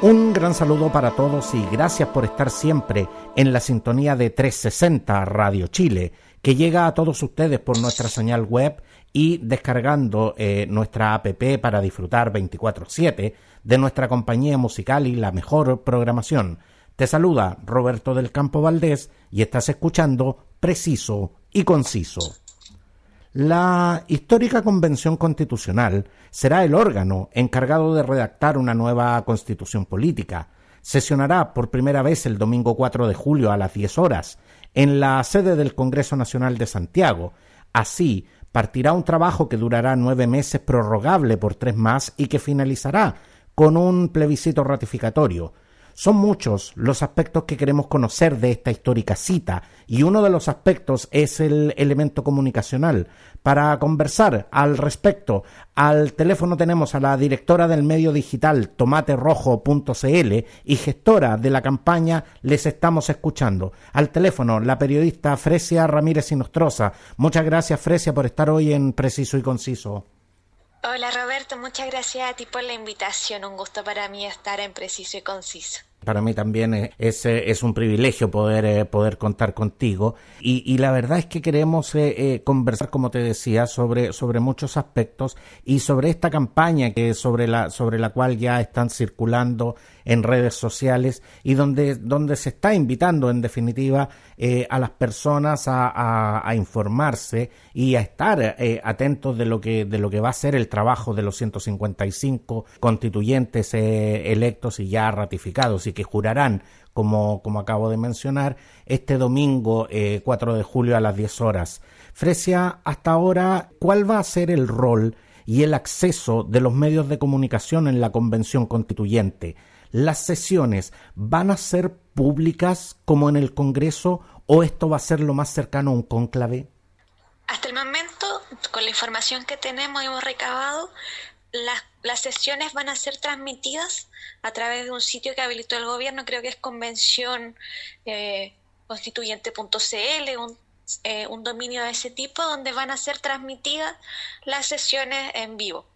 Un gran saludo para todos y gracias por estar siempre en la sintonía de 360 Radio Chile, que llega a todos ustedes por nuestra señal web y descargando eh, nuestra app para disfrutar 24/7 de nuestra compañía musical y la mejor programación. Te saluda Roberto del Campo Valdés y estás escuchando Preciso y Conciso. La histórica Convención Constitucional será el órgano encargado de redactar una nueva constitución política. Sesionará por primera vez el domingo 4 de julio a las 10 horas en la sede del Congreso Nacional de Santiago. Así, partirá un trabajo que durará nueve meses prorrogable por tres más y que finalizará con un plebiscito ratificatorio. Son muchos los aspectos que queremos conocer de esta histórica cita y uno de los aspectos es el elemento comunicacional. Para conversar al respecto, al teléfono tenemos a la directora del medio digital tomaterrojo.cl y gestora de la campaña Les estamos escuchando. Al teléfono, la periodista Fresia Ramírez Inostroza. Muchas gracias, Fresia, por estar hoy en Preciso y Conciso. Hola Roberto, muchas gracias a ti por la invitación. Un gusto para mí estar en Preciso y Conciso. Para mí también es, es un privilegio poder, eh, poder contar contigo. Y, la verdad es que queremos eh, eh, conversar, como te decía, sobre, sobre muchos aspectos y sobre esta campaña que sobre la, sobre la cual ya están circulando en redes sociales y donde, donde se está invitando en definitiva a las personas a, a, informarse y a estar atentos de lo, que, de lo que va a ser el trabajo de los 155 constituyentes electos y ya ratificados y que jurarán, como, como acabo de mencionar, este domingo 4 de julio a las 10 horas. Fresia, hasta ahora, ¿cuál va a ser el rol y el acceso de los medios de comunicación en la Convención Constituyente? ¿Las sesiones van a ser públicas como en el Congreso o esto va a ser lo más cercano a un cónclave? Hasta el momento, con la información que tenemos hemos recabado, las, las, sesiones van a ser transmitidas a través de un sitio que habilitó el gobierno, creo que es convención eh, constituyente.cl, un, eh, un dominio de ese tipo, donde van a ser transmitidas las sesiones en vivo.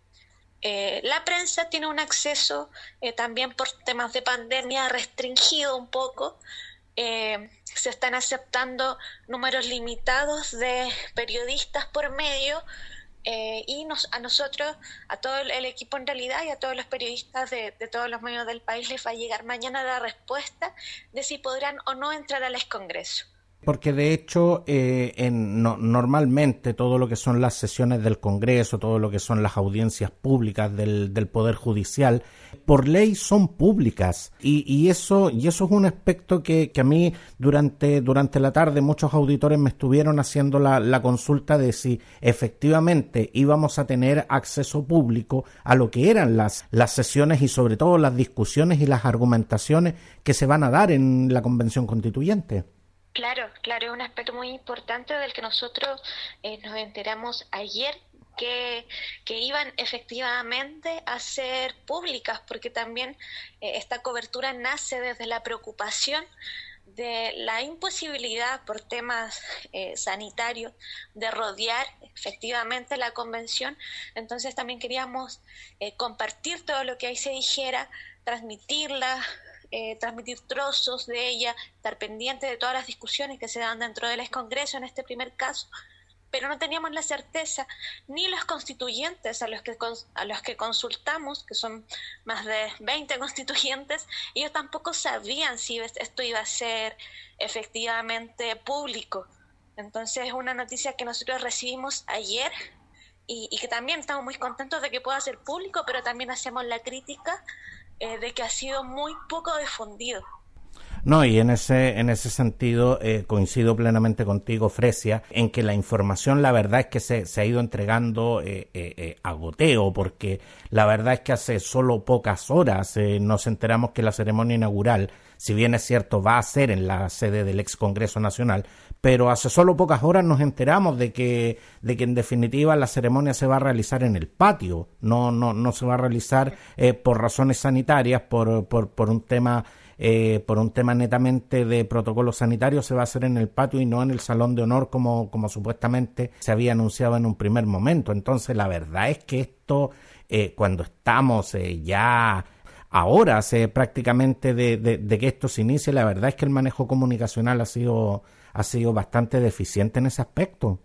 Eh, la prensa tiene un acceso también por temas de pandemia restringido un poco. Se están aceptando números limitados de periodistas por medio, eh, y nos, a nosotros, a todo el, equipo en realidad y a todos los periodistas de, de, todos los medios del país les va a llegar mañana la respuesta de si podrán o no entrar al Congreso porque de hecho eh, en, no, normalmente todo lo que son las sesiones del Congreso, todo lo que son las audiencias públicas del Poder Judicial, por ley son públicas y, y, eso y eso es un aspecto que, que, a mí durante durante la tarde muchos auditores me estuvieron haciendo la, la consulta de si efectivamente íbamos a tener acceso público a lo que eran las las sesiones y sobre todo las discusiones y las argumentaciones que se van a dar en la Convención Constituyente. Claro, claro, es un aspecto muy importante del que nosotros eh, nos enteramos ayer que, iban efectivamente a ser públicas, porque también eh, esta cobertura nace desde la preocupación de la imposibilidad por temas eh, sanitarios de rodear efectivamente la convención. Entonces también queríamos eh, compartir todo lo que ahí se dijera, transmitirla, eh, transmitir trozos de ella, estar pendiente de todas las discusiones que se dan dentro del Congreso en este primer caso, pero no teníamos la certeza, ni los constituyentes a los que, a los que consultamos, que son más de 20 constituyentes, ellos tampoco sabían si esto iba a ser efectivamente público. Entonces es una noticia que nosotros recibimos ayer y, que también estamos muy contentos de que pueda ser público, pero también hacemos la crítica eh, de que ha sido muy poco difundido. No, y en ese, en ese sentido eh, coincido plenamente contigo, Fresia, en que la información, la verdad es que se, se ha ido entregando eh, eh, a goteo, porque la verdad es que hace solo pocas horas nos enteramos que la ceremonia inaugural si bien es cierto va a ser en la sede del ex Congreso Nacional, pero hace solo pocas horas nos enteramos de que, de que en definitiva la ceremonia se va a realizar en el patio, no, no, no se va a realizar eh, por razones sanitarias, por, por, por un tema eh, por un tema netamente de protocolo sanitario, se va a hacer en el patio y no en el salón de honor como, como supuestamente se había anunciado en un primer momento. Entonces, la verdad es que esto, eh, cuando estamos eh, ya a horas prácticamente de, de, que esto se inicie, la verdad es que el manejo comunicacional ha sido, ha sido bastante deficiente en ese aspecto.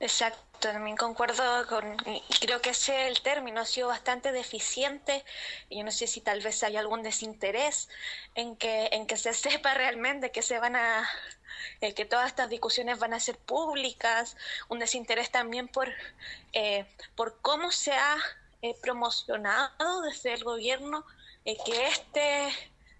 Exacto. También concuerdo con, y creo que ese el término, ha sido bastante deficiente. Yo no sé si tal vez hay algún desinterés en que, en que se sepa realmente que se van a, eh, que todas estas discusiones van a ser públicas, un desinterés también por, eh, por cómo se ha eh, promocionado desde el gobierno que este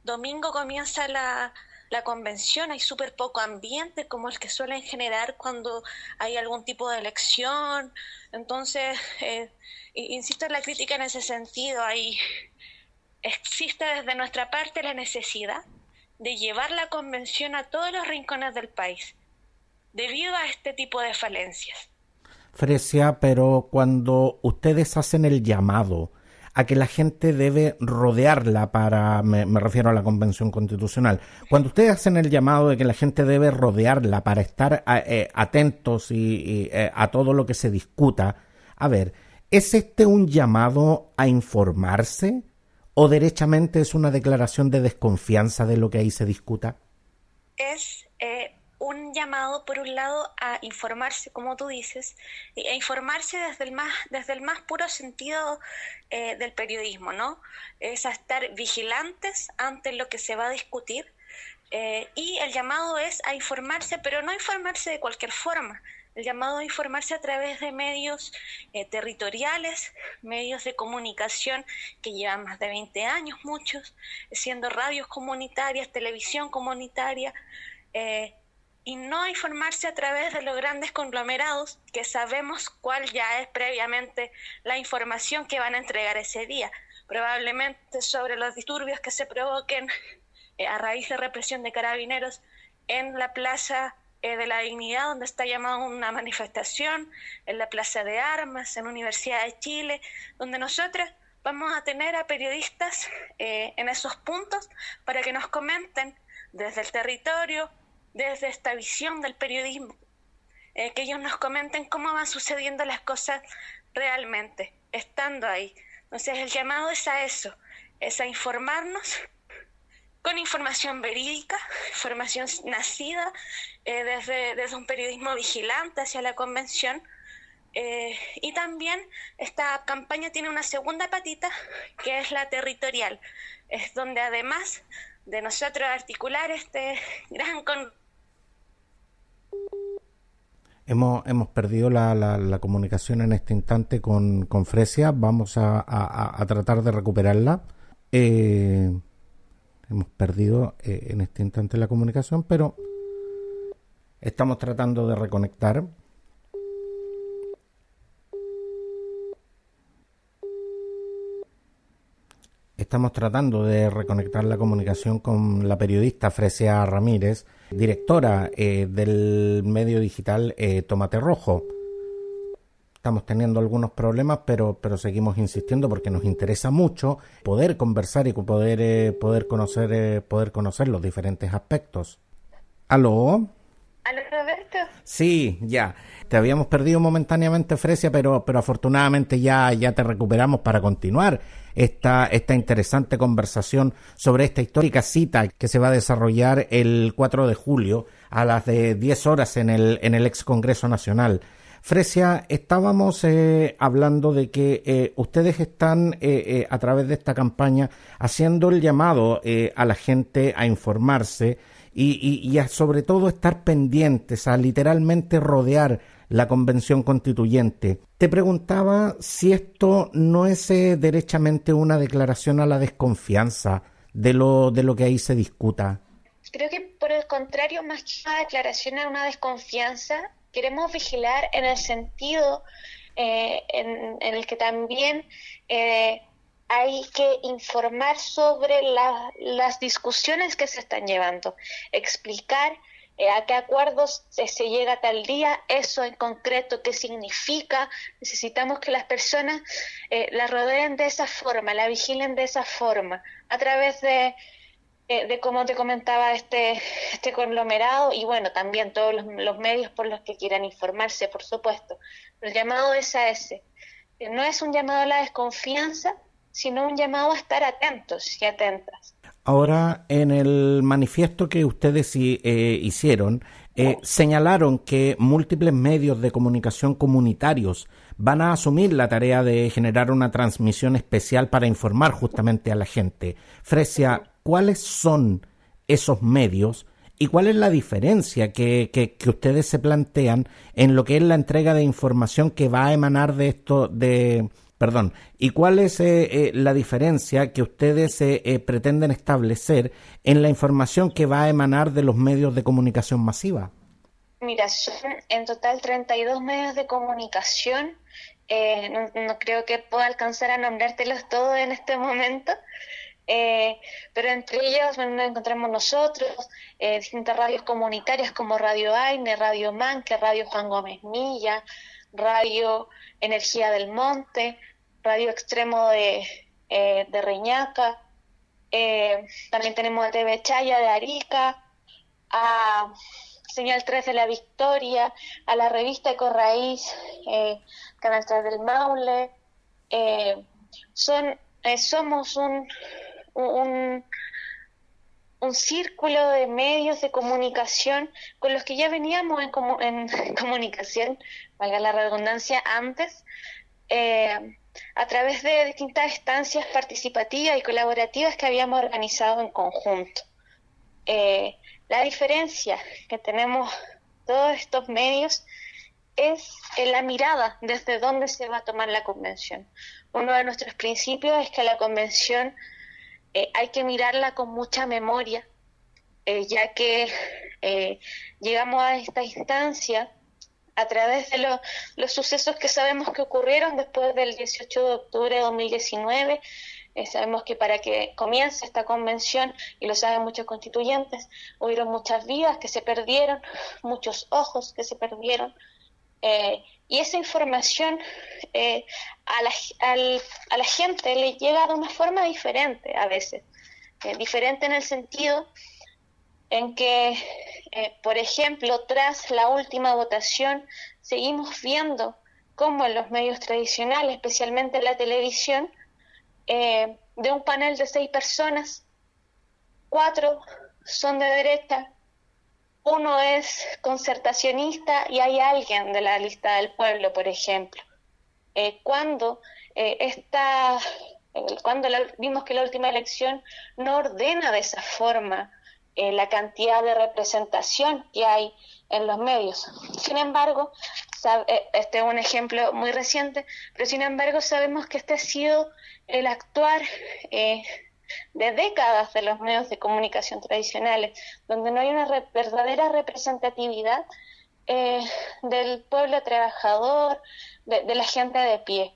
domingo comienza la, la convención hay súper poco ambiente como el que suelen generar cuando hay algún tipo de elección. Entonces, eh, insisto en la crítica en ese sentido. Hay, existe desde nuestra parte la necesidad de llevar la convención a todos los rincones del país debido a este tipo de falencias. Fresia, pero cuando ustedes hacen el llamado a que la gente debe rodearla para, me, refiero a la Convención Constitucional, cuando ustedes hacen el llamado de que la gente debe rodearla para estar eh, atentos y, eh, a todo lo que se discuta, a ver, ¿es este un llamado a informarse o derechamente es una declaración de desconfianza de lo que ahí se discuta? Es eh, un llamado, por un lado, a informarse, como tú dices, a informarse desde el más, desde el más puro sentido eh, del periodismo, ¿no? Es a estar vigilantes ante lo que se va a discutir. Eh, y el llamado es a informarse, pero no informarse de cualquier forma. El llamado a informarse a través de medios eh, territoriales, medios de comunicación que llevan más de 20 años, muchos, siendo radios comunitarias, televisión comunitaria, y no informarse a través de los grandes conglomerados que sabemos cuál ya es previamente la información que van a entregar ese día, probablemente sobre los disturbios que se provoquen eh, a raíz de represión de carabineros en la Plaza eh, de la Dignidad, donde está llamada una manifestación, en la Plaza de Armas, en la Universidad de Chile, donde nosotros vamos a tener a periodistas eh, en esos puntos para que nos comenten desde el territorio, desde esta visión del periodismo, eh, que ellos nos comenten cómo van sucediendo las cosas realmente, estando ahí. Entonces el llamado es a eso, es a informarnos con información verídica, información nacida eh, desde, desde, un periodismo vigilante hacia la convención. Eh, y también esta campaña tiene una segunda patita, que es la territorial, es donde además de nosotros articular este gran Hemos, hemos perdido la, la, comunicación en este instante con, con Fresia. Vamos a, a, tratar de recuperarla. Eh, hemos perdido eh, en este instante la comunicación, pero estamos tratando de reconectar. Estamos tratando de reconectar la comunicación con la periodista Fresia Ramírez, directora eh, del medio digital eh, Tomate Rojo. Estamos teniendo algunos problemas, pero, pero seguimos insistiendo porque nos interesa mucho poder conversar y poder, eh, poder, conocer, poder conocer los diferentes aspectos. ¿Aló? ¿Aló, Roberto? Sí, ya. Te habíamos perdido momentáneamente, Fresia, pero, pero afortunadamente ya, ya te recuperamos para continuar esta, esta interesante conversación sobre esta histórica cita que se va a desarrollar el 4 de julio a las de 10 horas en el, en el ex Congreso Nacional. Fresia, estábamos eh, hablando de que eh, ustedes están eh, a través de esta campaña haciendo el llamado a la gente a informarse y, y, a sobre todo estar pendientes, a literalmente rodear la convención constituyente. Te preguntaba si esto no es eh, derechamente una declaración a la desconfianza de lo, de lo que ahí se discuta. Creo que por el contrario, más que una declaración a una desconfianza, queremos vigilar en el sentido eh, en, el que también eh, hay que informar sobre las discusiones que se están llevando, explicar eh, a qué acuerdos se llega tal día, eso en concreto, qué significa. Necesitamos que las personas eh, la rodeen de esa forma, la vigilen de esa forma, a través de, eh, de como te comentaba, este, este conglomerado y bueno, también todos los, medios por los que quieran informarse, por supuesto. el llamado es a ese. No es un llamado a la desconfianza, sino un llamado a estar atentos y atentas. Ahora, en el manifiesto que ustedes eh, hicieron, eh, señalaron que múltiples medios de comunicación comunitarios van a asumir la tarea de generar una transmisión especial para informar justamente a la gente. Fresia, ¿cuáles son esos medios y cuál es la diferencia que, que, ustedes se plantean en lo que es la entrega de información que va a emanar de esto, de, Perdón. ¿Y cuál es eh, eh, la diferencia que ustedes eh, pretenden establecer en la información que va a emanar de los medios de comunicación masiva? Mira, son en total 32 medios de comunicación. no, creo que pueda alcanzar a nombrártelos todos en este momento. pero entre ellos nos encontramos nosotros, distintas radios comunitarias como Radio Aine, Radio Manque, Radio Juan Gómez Milla, Radio Energía del Monte, Radio Extremo de, eh, de Reñaca, eh, también tenemos a TV Chaya de Arica, a Señal 3 de la Victoria, a la revista Ecorraíz, eh, Canal 3 del Maule. Eh, son, somos un, un, un círculo de medios de comunicación con los que ya veníamos en, en comunicación, valga la redundancia, antes, eh, a través de distintas estancias participativas y colaborativas que habíamos organizado en conjunto. Eh, la diferencia que tenemos todos estos medios es en la mirada desde dónde se va a tomar la convención. Uno de nuestros principios es que la convención eh, hay que mirarla con mucha memoria, eh, ya que llegamos a esta instancia a través de los sucesos que sabemos que ocurrieron después del 18 de octubre de 2019. sabemos que para que comience esta convención, y lo saben muchos constituyentes, hubieron muchas vidas que se perdieron, muchos ojos que se perdieron, eh, y esa información eh, a, la, a, la, gente le llega de una forma diferente a veces, eh, diferente en el sentido en que, por ejemplo, tras la última votación, seguimos viendo cómo en los medios tradicionales, especialmente en la televisión, de un panel de seis personas, cuatro son de derecha, uno es concertacionista y hay alguien de la lista del pueblo, por ejemplo. Eh, cuando eh, esta, cuando vimos que la última elección no ordena de esa forma eh, la cantidad de representación que hay en los medios. Sin embargo, este es un ejemplo muy reciente, pero sin embargo sabemos que este ha sido el actuar de décadas de los medios de comunicación tradicionales, donde no hay una verdadera representatividad eh, del pueblo trabajador, de, la gente de pie.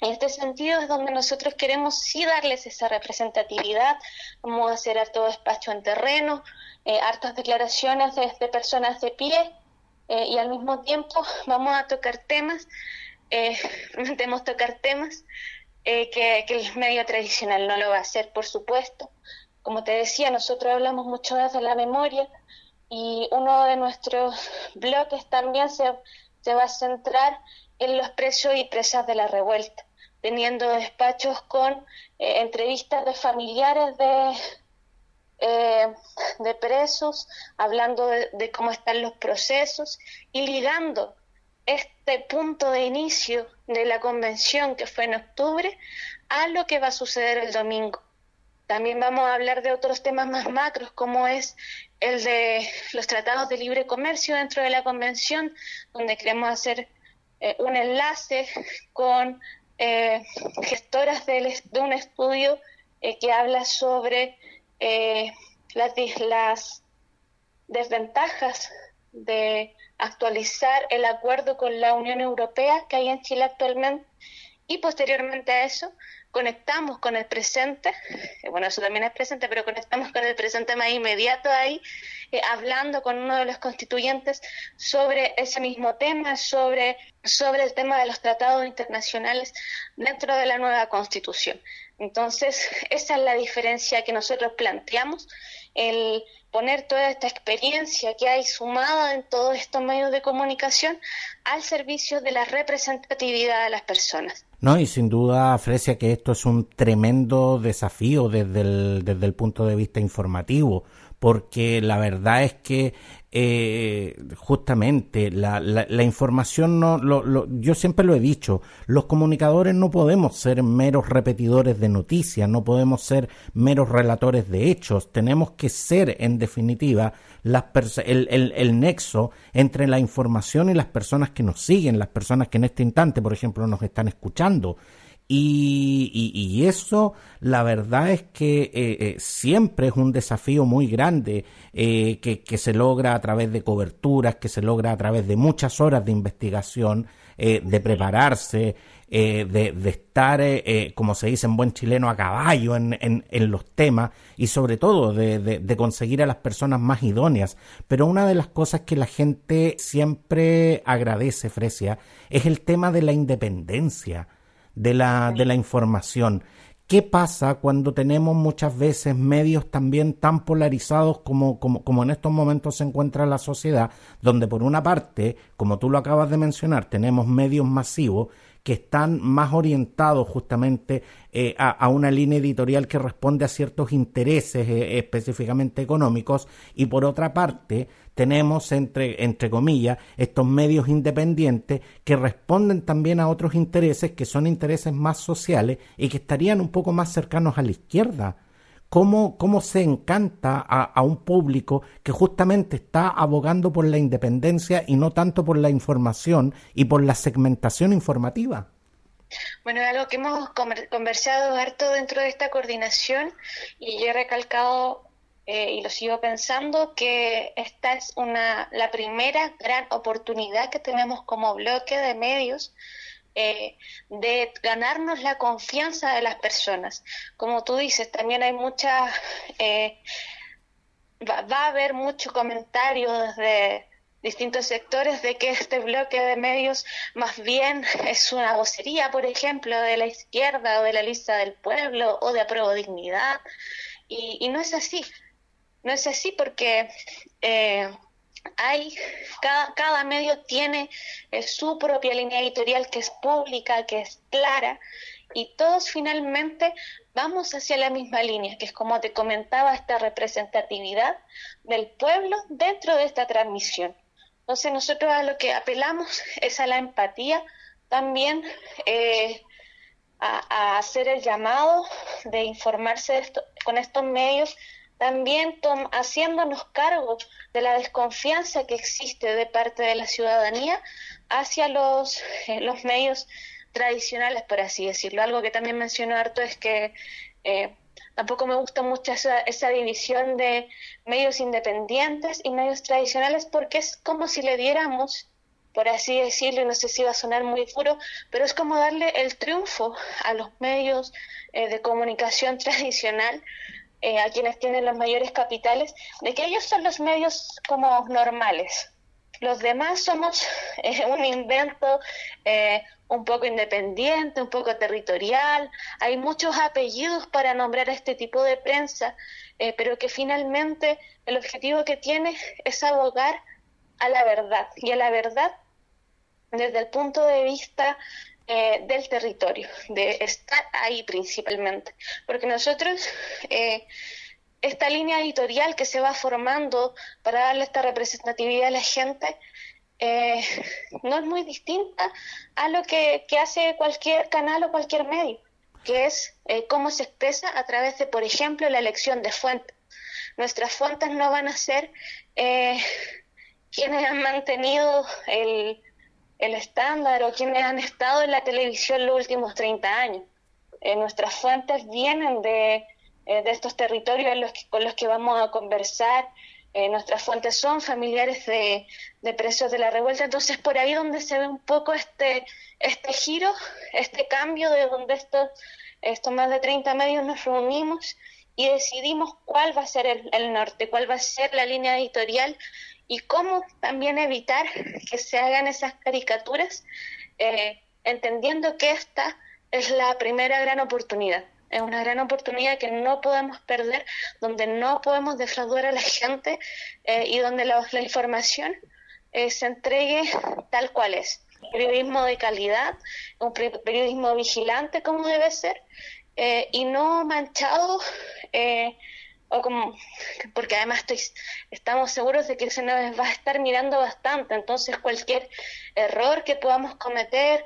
En este sentido es donde nosotros queremos sí darles esa representatividad, vamos a hacer harto despacho en terreno, eh, hartas declaraciones de, personas de pie eh, y al mismo tiempo vamos a tocar temas, eh, tocar temas eh, que, el medio tradicional no lo va a hacer, por supuesto. Como te decía, nosotros hablamos mucho de la memoria y uno de nuestros bloques también se, se va a centrar en los presos y presas de la revuelta, teniendo despachos con eh, entrevistas de familiares de, eh, de presos, hablando de, cómo están los procesos y ligando este punto de inicio de la convención que fue en octubre a lo que va a suceder el domingo. También vamos a hablar de otros temas más macros, como es el de los tratados de libre comercio dentro de la convención, donde queremos hacer eh, un enlace con eh, gestoras de, un estudio eh, que habla sobre las, las desventajas de actualizar el acuerdo con la Unión Europea que hay en Chile actualmente y posteriormente a eso conectamos con el presente, eh, bueno, eso también es presente, pero conectamos con el presente más inmediato ahí, eh, hablando con uno de los constituyentes sobre ese mismo tema, sobre, sobre el tema de los tratados internacionales dentro de la nueva constitución. Entonces, esa es la diferencia que nosotros planteamos, el poner toda esta experiencia que hay sumada en todos estos medios de comunicación al servicio de la representatividad de las personas. No, y sin duda, Fresia, que esto es un tremendo desafío desde el, desde el punto de vista informativo, porque la verdad es que eh, justamente la, la, información no lo, yo siempre lo he dicho los comunicadores no podemos ser meros repetidores de noticias no podemos ser meros relatores de hechos tenemos que ser en definitiva las el, el, el nexo entre la información y las personas que nos siguen las personas que en este instante por ejemplo nos están escuchando y, eso, la verdad es que eh, eh, siempre es un desafío muy grande eh, que, se logra a través de coberturas, que se logra a través de muchas horas de investigación, de prepararse, de, estar, como se dice en buen chileno, a caballo en, en, en los temas y sobre todo de, de, conseguir a las personas más idóneas. Pero una de las cosas que la gente siempre agradece, Fresia, es el tema de la independencia de la, de la información. ¿Qué pasa cuando tenemos muchas veces medios también tan polarizados como, como, como, en estos momentos se encuentra la sociedad, donde por una parte, como tú lo acabas de mencionar, tenemos medios masivos que están más orientados justamente eh, a, una línea editorial que responde a ciertos intereses eh, específicamente económicos. Y por otra parte tenemos entre, entre comillas estos medios independientes que responden también a otros intereses que son intereses más sociales y que estarían un poco más cercanos a la izquierda cómo, cómo se encanta a, un público que justamente está abogando por la independencia y no tanto por la información y por la segmentación informativa. Bueno, es algo que hemos conversado harto dentro de esta coordinación y yo he recalcado eh, y lo sigo pensando que esta es una la primera gran oportunidad que tenemos como bloque de medios eh, de ganarnos la confianza de las personas. Como tú dices, también hay mucha, eh, va, a haber mucho comentario desde distintos sectores de que este bloque de medios más bien es una vocería, por ejemplo, de la izquierda o de la lista del pueblo o de apruebo dignidad. Y, y no es así. No es así porque eh, hay, cada, cada medio tiene eh, su propia línea editorial que es pública, que es clara, y todos finalmente vamos hacia la misma línea, que es como te comentaba, esta representatividad del pueblo dentro de esta transmisión. Entonces nosotros a lo que apelamos es a la empatía, también eh, a, hacer el llamado de informarse con estos medios también haciéndonos cargo de la desconfianza que existe de parte de la ciudadanía hacia los, eh, los medios tradicionales, por así decirlo. Algo que también mencionó harto es que eh, tampoco me gusta mucho esa, esa división de medios independientes y medios tradicionales porque es como si le diéramos por así decirlo, y no sé si va a sonar muy duro, pero es como darle el triunfo a los medios eh, de comunicación tradicional eh, a quienes tienen los mayores capitales, de que ellos son los medios como normales. Los demás somos eh, un invento eh, un poco independiente, un poco territorial. Hay muchos apellidos para nombrar este tipo de prensa, pero que finalmente el objetivo que tiene es abogar a la verdad y a la verdad desde el punto de vista eh, del territorio, de estar ahí principalmente. Porque nosotros, eh, esta línea editorial que se va formando para darle esta representatividad a la gente, eh, no es muy distinta a lo que, que, hace cualquier canal o cualquier medio, que es cómo se expresa a través de, por ejemplo, la elección de fuentes. Nuestras fuentes no van a ser quienes han mantenido el, el estándar o quienes han estado en la televisión los últimos 30 años. Eh, nuestras fuentes vienen de, eh, de estos territorios los con los que vamos a conversar eh, nuestras fuentes son familiares de, presos de la revuelta, entonces por ahí donde se ve un poco este, este giro, este cambio de donde estos, estos más de 30 medios nos reunimos y decidimos cuál va a ser el, norte, cuál va a ser la línea editorial y cómo también evitar que se hagan esas caricaturas, eh, entendiendo que esta es la primera gran oportunidad. Es una gran oportunidad que no podemos perder, donde no podemos defraudar a la gente eh, y donde la, información eh, se entregue tal cual es. Periodismo de calidad, un periodismo vigilante como debe ser y no manchado o como porque además estoy, estamos seguros de que se nos va a estar mirando bastante entonces cualquier error que podamos cometer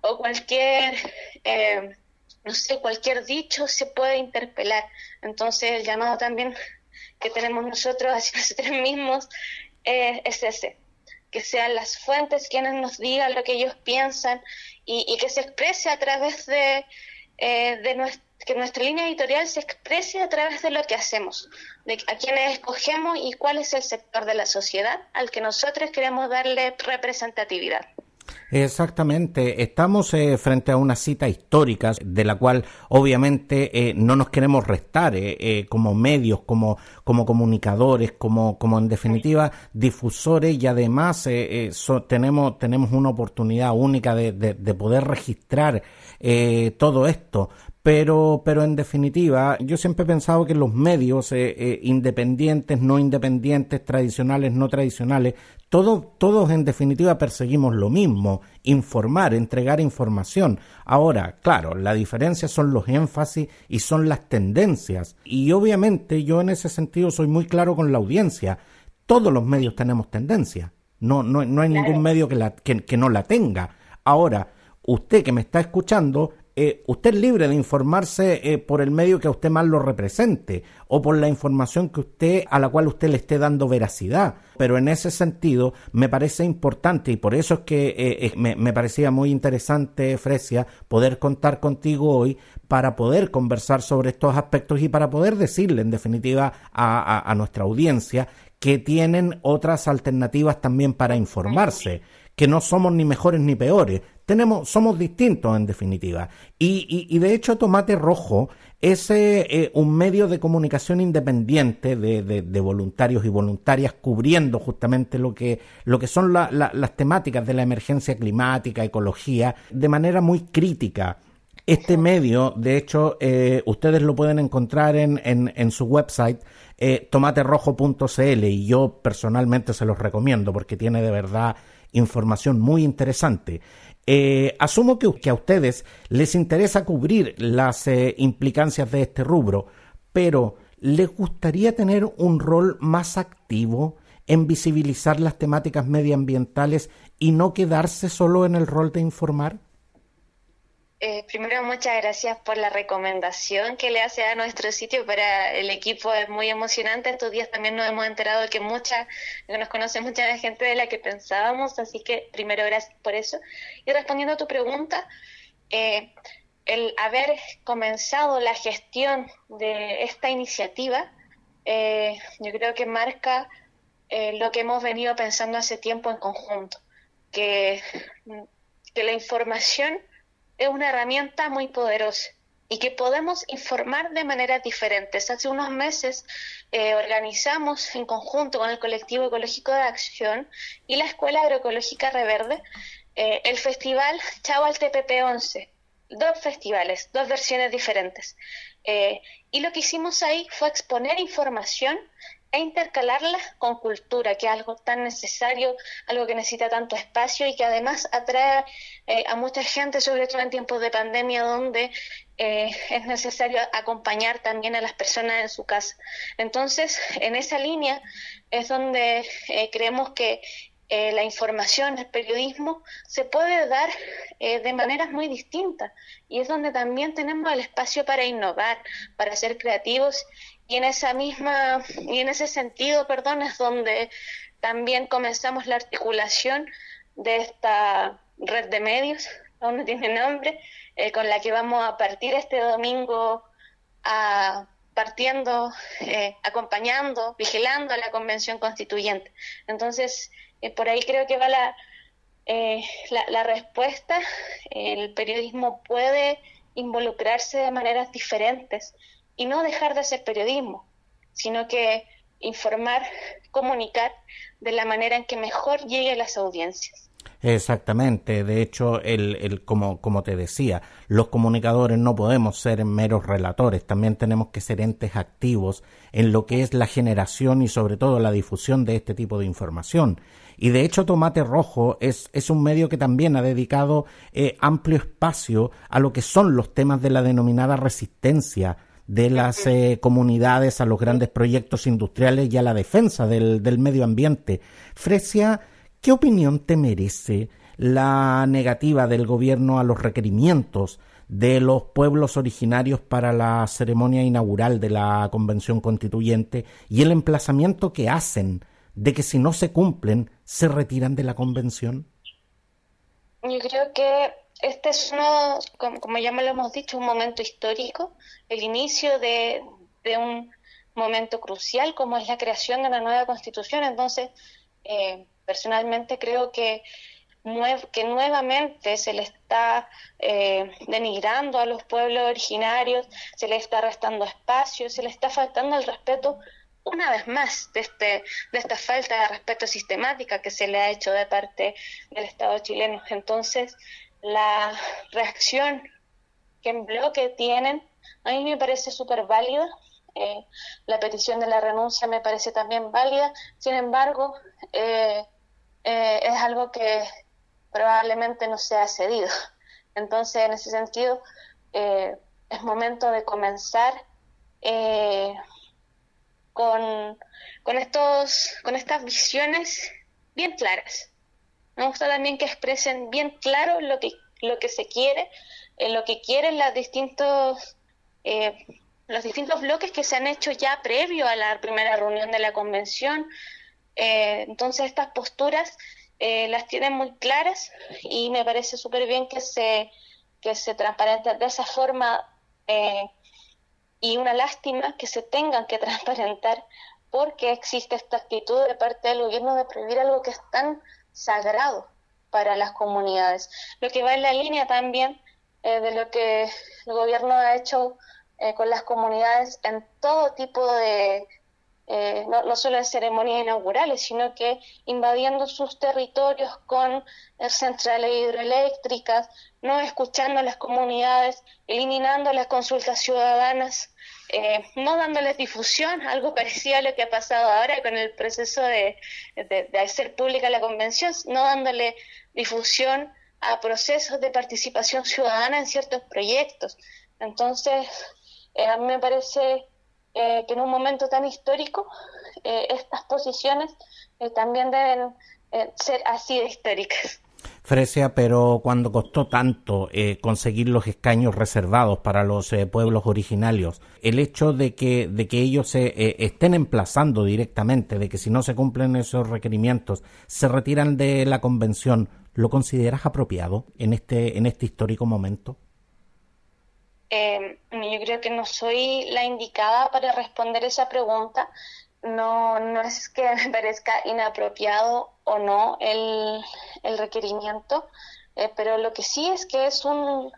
o cualquier no sé, cualquier dicho se puede interpelar. Entonces el llamado también que tenemos nosotros hacia nosotros mismos es ese, que sean las fuentes quienes nos digan lo que ellos piensan y, que se exprese a través de, eh, de que nuestra línea editorial se exprese a través de lo que hacemos, de a quienes escogemos y cuál es el sector de la sociedad al que nosotros queremos darle representatividad. Exactamente, estamos eh, frente a una cita histórica de la cual obviamente eh, no nos queremos restar eh, como medios, como, como comunicadores, como, como en definitiva difusores y además tenemos, tenemos una oportunidad única de, de poder registrar todo esto pero, pero en definitiva, yo siempre he pensado que los medios eh, eh, independientes, no independientes, tradicionales, no tradicionales, todos, todos en definitiva perseguimos lo mismo, informar, entregar información. Ahora, claro, la diferencia son los énfasis y son las tendencias. Y obviamente yo en ese sentido soy muy claro con la audiencia. Todos los medios tenemos tendencia. No, no, no hay ningún medio que, la, que, que no la tenga. Ahora, usted que me está escuchando eh, usted es libre de informarse eh, por el medio que a usted más lo represente o por la información que usted a la cual usted le esté dando veracidad. Pero en ese sentido me parece importante y por eso es que eh, me, parecía muy interesante, Fresia, poder contar contigo hoy para poder conversar sobre estos aspectos y para poder decirle en definitiva a nuestra audiencia que tienen otras alternativas también para informarse que no somos ni mejores ni peores, tenemos, somos distintos en definitiva. Y, de hecho Tomate Rojo es eh, un medio de comunicación independiente de, de, voluntarios y voluntarias cubriendo justamente lo que, lo que son las temáticas de la emergencia climática, ecología, de manera muy crítica. Este medio, de hecho, eh, ustedes lo pueden encontrar en, en, en su website eh, tomaterrojo.cl y yo personalmente se los recomiendo porque tiene de verdad información muy interesante. Eh, asumo que, a ustedes les interesa cubrir las eh, implicancias de este rubro, pero ¿les gustaría tener un rol más activo en visibilizar las temáticas medioambientales y no quedarse solo en el rol de informar? Eh, primero, muchas gracias por la recomendación que le hace a nuestro sitio para el equipo. Es muy emocionante. Estos días también nos hemos enterado que mucha, nos conoce mucha gente de la que pensábamos, así que primero gracias por eso. Y respondiendo a tu pregunta, eh, el haber comenzado la gestión de esta iniciativa, eh, yo creo que marca lo que hemos venido pensando hace tiempo en conjunto, que, que la información es una herramienta muy poderosa y que podemos informar de maneras diferentes. Hace unos meses eh, organizamos en conjunto con el colectivo ecológico de acción y la Escuela Agroecológica Reverde eh, el festival Chao al TPP 11. Dos festivales, dos versiones diferentes. Eh, y lo que hicimos ahí fue exponer información e intercalarla con cultura, que es algo tan necesario, algo que necesita tanto espacio y que además atrae eh, a mucha gente, sobre todo en tiempos de pandemia, donde eh, es necesario acompañar también a las personas en su casa. Entonces, en esa línea es donde eh, creemos que la información, el periodismo, se puede dar de maneras muy distintas y es donde también tenemos el espacio para innovar, para ser creativos y en esa misma y en ese sentido, perdón, es donde también comenzamos la articulación de esta red de medios, donde tiene nombre, eh, con la que vamos a partir este domingo a, partiendo, eh, acompañando, vigilando a la convención constituyente. Entonces, eh, por ahí creo que va la, la, respuesta. El periodismo puede involucrarse de maneras diferentes y no dejar de ser periodismo, sino que informar, comunicar de la manera en que mejor llegue a las audiencias. Exactamente, de hecho, el, el, como, como te decía, los comunicadores no podemos ser meros relatores, también tenemos que ser entes activos en lo que es la generación y sobre todo la difusión de este tipo de información. Y de hecho Tomate Rojo es, es un medio que también ha dedicado eh, amplio espacio a lo que son los temas de la denominada resistencia de las eh, comunidades a los grandes proyectos industriales y a la defensa del, del medio ambiente. Fresia, ¿Qué opinión te merece la negativa del gobierno a los requerimientos de los pueblos originarios para la ceremonia inaugural de la Convención Constituyente y el emplazamiento que hacen de que si no se cumplen se retiran de la Convención? Yo creo que este es uno, como, ya me lo hemos dicho, un momento histórico, el inicio de, un momento crucial como es la creación de una nueva constitución. Entonces, eh, Personalmente creo que, que nuevamente se le está eh, denigrando a los pueblos originarios, se le está restando espacio, se le está faltando el respeto una vez más de, este, de esta falta de respeto sistemática que se le ha hecho de parte del Estado chileno. Entonces, la reacción que en bloque tienen a mí me parece súper válida. Eh, la petición de la renuncia me parece también válida. Sin embargo, eh, eh, es algo que probablemente no sea cedido. Entonces, en ese sentido, eh, es momento de comenzar con, con, estos, con estas visiones bien claras. Me gusta también que expresen bien claro lo que, lo que se quiere, lo que quieren los distintos, los distintos bloques que se han hecho ya previo a la primera reunión de la convención, eh, entonces estas posturas eh, las tienen muy claras y me parece súper bien que se, que se transparenten de esa forma eh, y una lástima que se tengan que transparentar porque existe esta actitud de parte del gobierno de prohibir algo que es tan sagrado para las comunidades. Lo que va en la línea también de lo que el gobierno ha hecho con las comunidades en todo tipo de, eh, no, solo en ceremonias inaugurales, sino que invadiendo sus territorios con eh, centrales hidroeléctricas, no escuchando a las comunidades, eliminando las consultas ciudadanas, eh, no dándoles difusión, algo parecido a lo que ha pasado ahora con el proceso de, de hacer pública la convención, no dándole difusión a procesos de participación ciudadana en ciertos proyectos. Entonces, a mí me parece eh, que en un momento tan histórico eh, estas posiciones eh, también deben ser así de históricas. Fresia, pero cuando costó tanto conseguir los escaños reservados para los pueblos originarios, el hecho de que, de que ellos se estén emplazando directamente, de que si no se cumplen esos requerimientos se retiran de la convención, ¿lo consideras apropiado en este, en este histórico momento? Eh, yo creo que no soy la indicada para responder esa pregunta. No, no es que me parezca inapropiado o no el, el requerimiento, eh, pero lo que sí es que es un,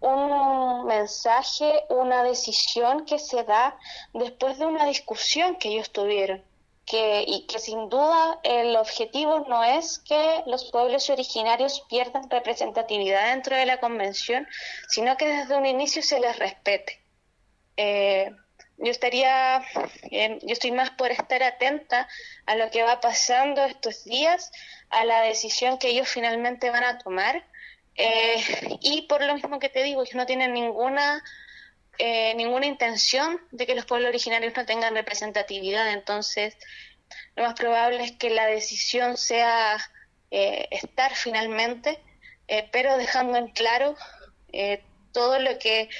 un mensaje, una decisión que se da después de una discusión que ellos tuvieron y que sin duda el objetivo no es que los pueblos originarios pierdan representatividad dentro de la convención, sino que desde un inicio se les respete. Eh, yo estaría, eh, yo estoy más por estar atenta a lo que va pasando estos días, a la decisión que ellos finalmente van a tomar, eh, y por lo mismo que te digo, ellos no tienen ninguna eh, ninguna intención de que los pueblos originarios no tengan representatividad. Entonces, lo más probable es que la decisión sea eh, estar finalmente, eh, pero dejando en claro todo lo que,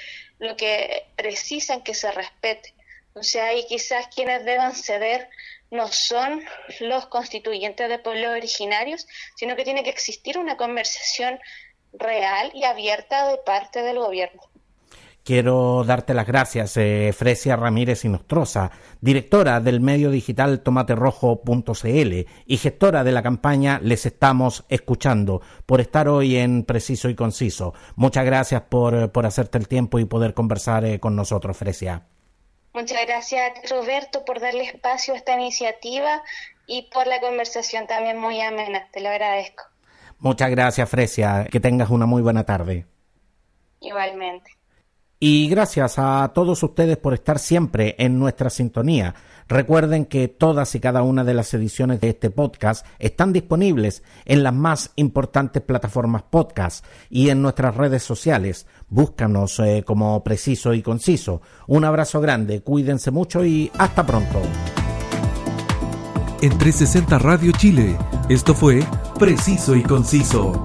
lo que precisan que se respete. O sea, ahí quizás quienes deban ceder no son los constituyentes de pueblos originarios, sino que tiene que existir una conversación real y abierta de parte del gobierno. Quiero darte las gracias, eh, Fresia Ramírez Inostroza, directora del medio digital tomaterrojo.cl y gestora de la campaña Les Estamos Escuchando, por estar hoy en Preciso y Conciso. Muchas gracias por, por hacerte el tiempo y poder conversar eh, con nosotros, Fresia. Muchas gracias, Roberto, por darle espacio a esta iniciativa y por la conversación también muy amena. Te lo agradezco. Muchas gracias, Fresia. Que tengas una muy buena tarde. Igualmente. Y gracias a todos ustedes por estar siempre en nuestra sintonía. Recuerden que todas y cada una de las ediciones de este podcast están disponibles en las más importantes plataformas podcast y en nuestras redes sociales. Búscanos eh, como preciso y conciso. Un abrazo grande, cuídense mucho y hasta pronto. En 360 Radio Chile, esto fue Preciso y Conciso.